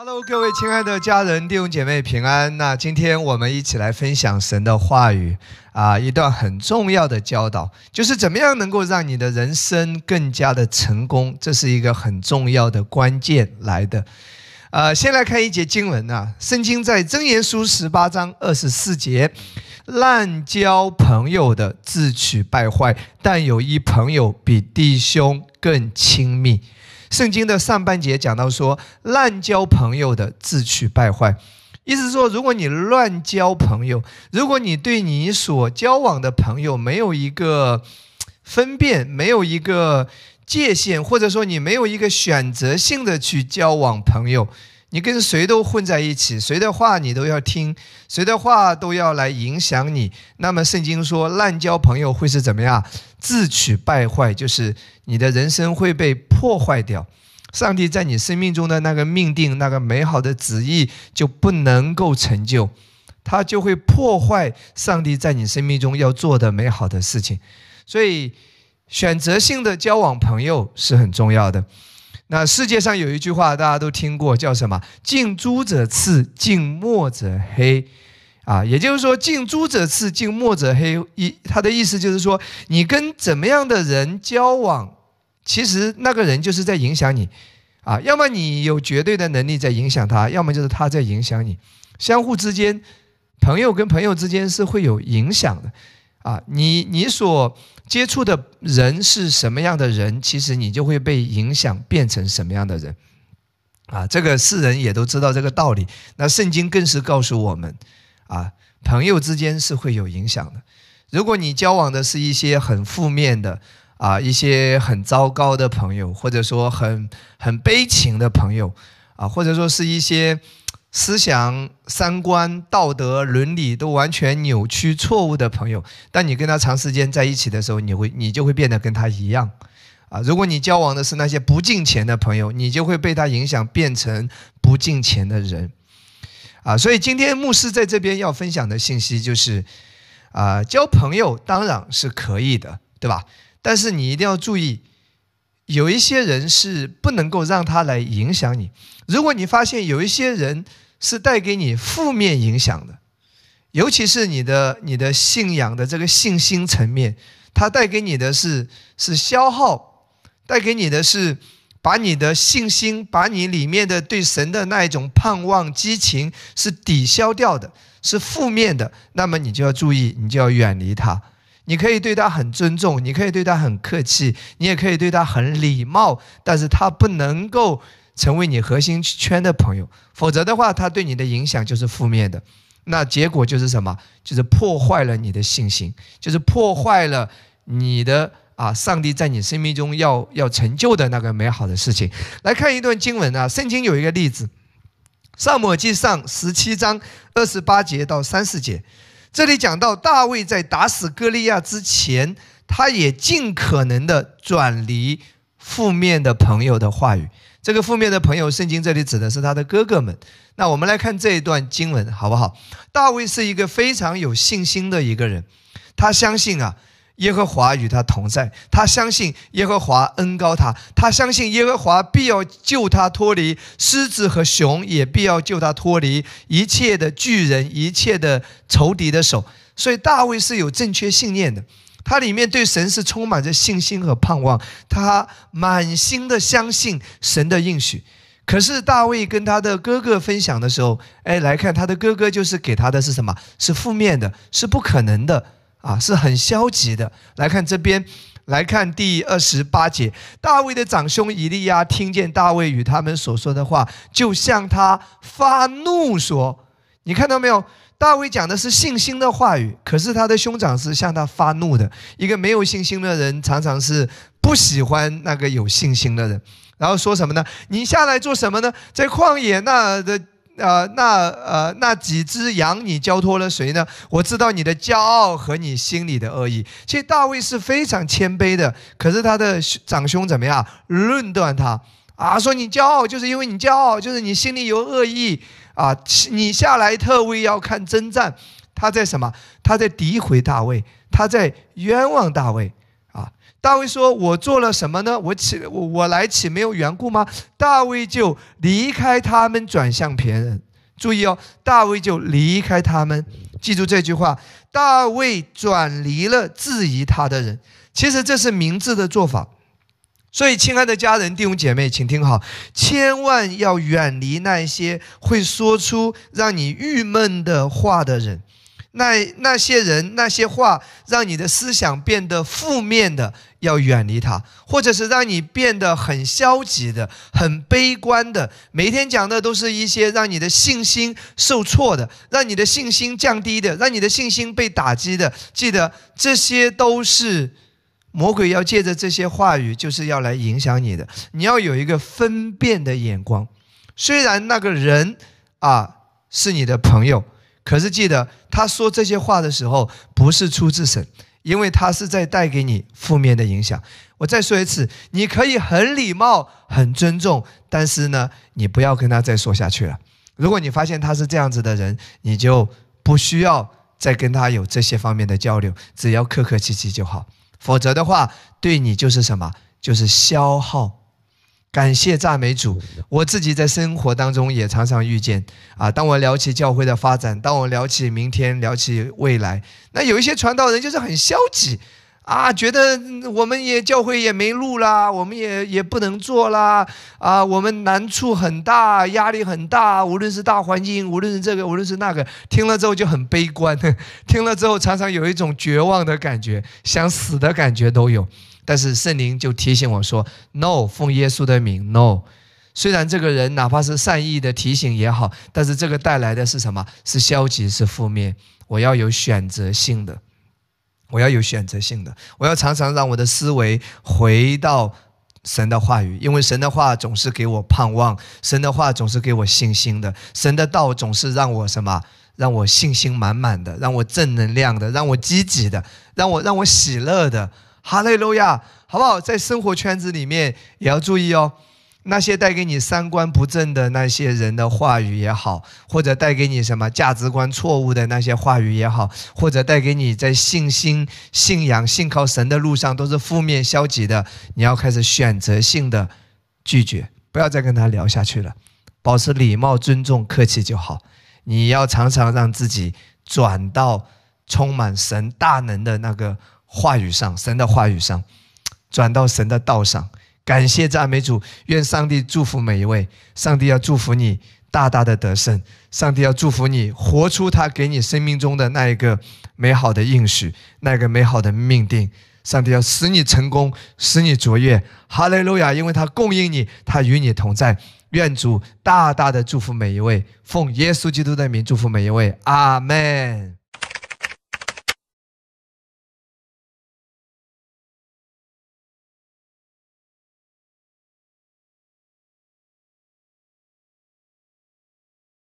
Hello，各位亲爱的家人、弟兄姐妹平安。那今天我们一起来分享神的话语啊，一段很重要的教导，就是怎么样能够让你的人生更加的成功，这是一个很重要的关键来的。呃，先来看一节经文啊，圣经在箴言书十八章二十四节，滥交朋友的自取败坏，但有一朋友比弟兄更亲密。圣经的上半节讲到说，滥交朋友的自取败坏，意思是说，如果你乱交朋友，如果你对你所交往的朋友没有一个分辨，没有一个界限，或者说你没有一个选择性的去交往朋友。你跟谁都混在一起，谁的话你都要听，谁的话都要来影响你。那么圣经说，滥交朋友会是怎么样？自取败坏，就是你的人生会被破坏掉。上帝在你生命中的那个命定、那个美好的旨意就不能够成就，他就会破坏上帝在你生命中要做的美好的事情。所以，选择性的交往朋友是很重要的。那世界上有一句话，大家都听过，叫什么？“近朱者赤，近墨者黑。”啊，也就是说，“近朱者赤，近墨者黑”。一，他的意思就是说，你跟怎么样的人交往，其实那个人就是在影响你。啊，要么你有绝对的能力在影响他，要么就是他在影响你。相互之间，朋友跟朋友之间是会有影响的。啊，你你所接触的人是什么样的人，其实你就会被影响变成什么样的人。啊，这个世人也都知道这个道理。那圣经更是告诉我们，啊，朋友之间是会有影响的。如果你交往的是一些很负面的，啊，一些很糟糕的朋友，或者说很很悲情的朋友，啊，或者说是一些。思想、三观、道德、伦理都完全扭曲、错误的朋友，但你跟他长时间在一起的时候，你会你就会变得跟他一样，啊！如果你交往的是那些不敬钱的朋友，你就会被他影响，变成不敬钱的人，啊！所以今天牧师在这边要分享的信息就是，啊，交朋友当然是可以的，对吧？但是你一定要注意。有一些人是不能够让他来影响你。如果你发现有一些人是带给你负面影响的，尤其是你的你的信仰的这个信心层面，他带给你的是是消耗，带给你的是把你的信心，把你里面的对神的那一种盼望激情是抵消掉的，是负面的，那么你就要注意，你就要远离他。你可以对他很尊重，你可以对他很客气，你也可以对他很礼貌，但是他不能够成为你核心圈的朋友，否则的话，他对你的影响就是负面的。那结果就是什么？就是破坏了你的信心，就是破坏了你的啊，上帝在你生命中要要成就的那个美好的事情。来看一段经文啊，圣经有一个例子，《上母记上》十七章二十八节到三十节。这里讲到大卫在打死歌利亚之前，他也尽可能的转离负面的朋友的话语。这个负面的朋友，圣经这里指的是他的哥哥们。那我们来看这一段经文，好不好？大卫是一个非常有信心的一个人，他相信啊。耶和华与他同在，他相信耶和华恩高他，他相信耶和华必要救他脱离狮子和熊，也必要救他脱离一切的巨人、一切的仇敌的手。所以大卫是有正确信念的，他里面对神是充满着信心和盼望，他满心的相信神的应许。可是大卫跟他的哥哥分享的时候，哎，来看他的哥哥就是给他的是什么？是负面的，是不可能的。啊，是很消极的。来看这边，来看第二十八节，大卫的长兄以利亚听见大卫与他们所说的话，就向他发怒说：“你看到没有？大卫讲的是信心的话语，可是他的兄长是向他发怒的。一个没有信心的人，常常是不喜欢那个有信心的人。然后说什么呢？你下来做什么呢？在旷野那的。”呃，那呃，那几只羊你交托了谁呢？我知道你的骄傲和你心里的恶意。其实大卫是非常谦卑的，可是他的长兄怎么样？论断他啊，说你骄傲就是因为你骄傲，就是你心里有恶意啊。你下来特为要看征战，他在什么？他在诋毁大卫，他在冤枉大卫，大卫说：“我做了什么呢？我岂我我来岂没有缘故吗？”大卫就离开他们，转向别人。注意哦，大卫就离开他们。记住这句话：大卫转离了质疑他的人。其实这是明智的做法。所以，亲爱的家人、弟兄姐妹，请听好，千万要远离那些会说出让你郁闷的话的人。那那些人、那些话，让你的思想变得负面的，要远离他；或者是让你变得很消极的、很悲观的，每天讲的都是一些让你的信心受挫的、让你的信心降低的、让你的信心被打击的。记得，这些都是。魔鬼要借着这些话语，就是要来影响你的。你要有一个分辨的眼光。虽然那个人啊是你的朋友，可是记得他说这些话的时候，不是出自神，因为他是在带给你负面的影响。我再说一次，你可以很礼貌、很尊重，但是呢，你不要跟他再说下去了。如果你发现他是这样子的人，你就不需要再跟他有这些方面的交流，只要客客气气就好。否则的话，对你就是什么？就是消耗。感谢赞美主，我自己在生活当中也常常遇见啊。当我聊起教会的发展，当我聊起明天，聊起未来，那有一些传道人就是很消极。啊，觉得我们也教会也没路啦，我们也也不能做啦，啊，我们难处很大，压力很大，无论是大环境，无论是这个，无论是那个，听了之后就很悲观，听了之后常常有一种绝望的感觉，想死的感觉都有。但是圣灵就提醒我说：“No，奉耶稣的名，No。虽然这个人哪怕是善意的提醒也好，但是这个带来的是什么？是消极，是负面。我要有选择性的。”我要有选择性的，我要常常让我的思维回到神的话语，因为神的话总是给我盼望，神的话总是给我信心的，神的道总是让我什么，让我信心满满的，让我正能量的，让我积极的，让我让我喜乐的，哈利路亚，好不好？在生活圈子里面也要注意哦。那些带给你三观不正的那些人的话语也好，或者带给你什么价值观错误的那些话语也好，或者带给你在信心、信仰、信靠神的路上都是负面、消极的，你要开始选择性的拒绝，不要再跟他聊下去了，保持礼貌、尊重、客气就好。你要常常让自己转到充满神大能的那个话语上，神的话语上，转到神的道上。感谢赞美主，愿上帝祝福每一位。上帝要祝福你大大的得胜，上帝要祝福你活出他给你生命中的那一个美好的应许，那个美好的命定。上帝要使你成功，使你卓越。哈利路亚！因为他供应你，他与你同在。愿主大大的祝福每一位，奉耶稣基督的名祝福每一位。阿门。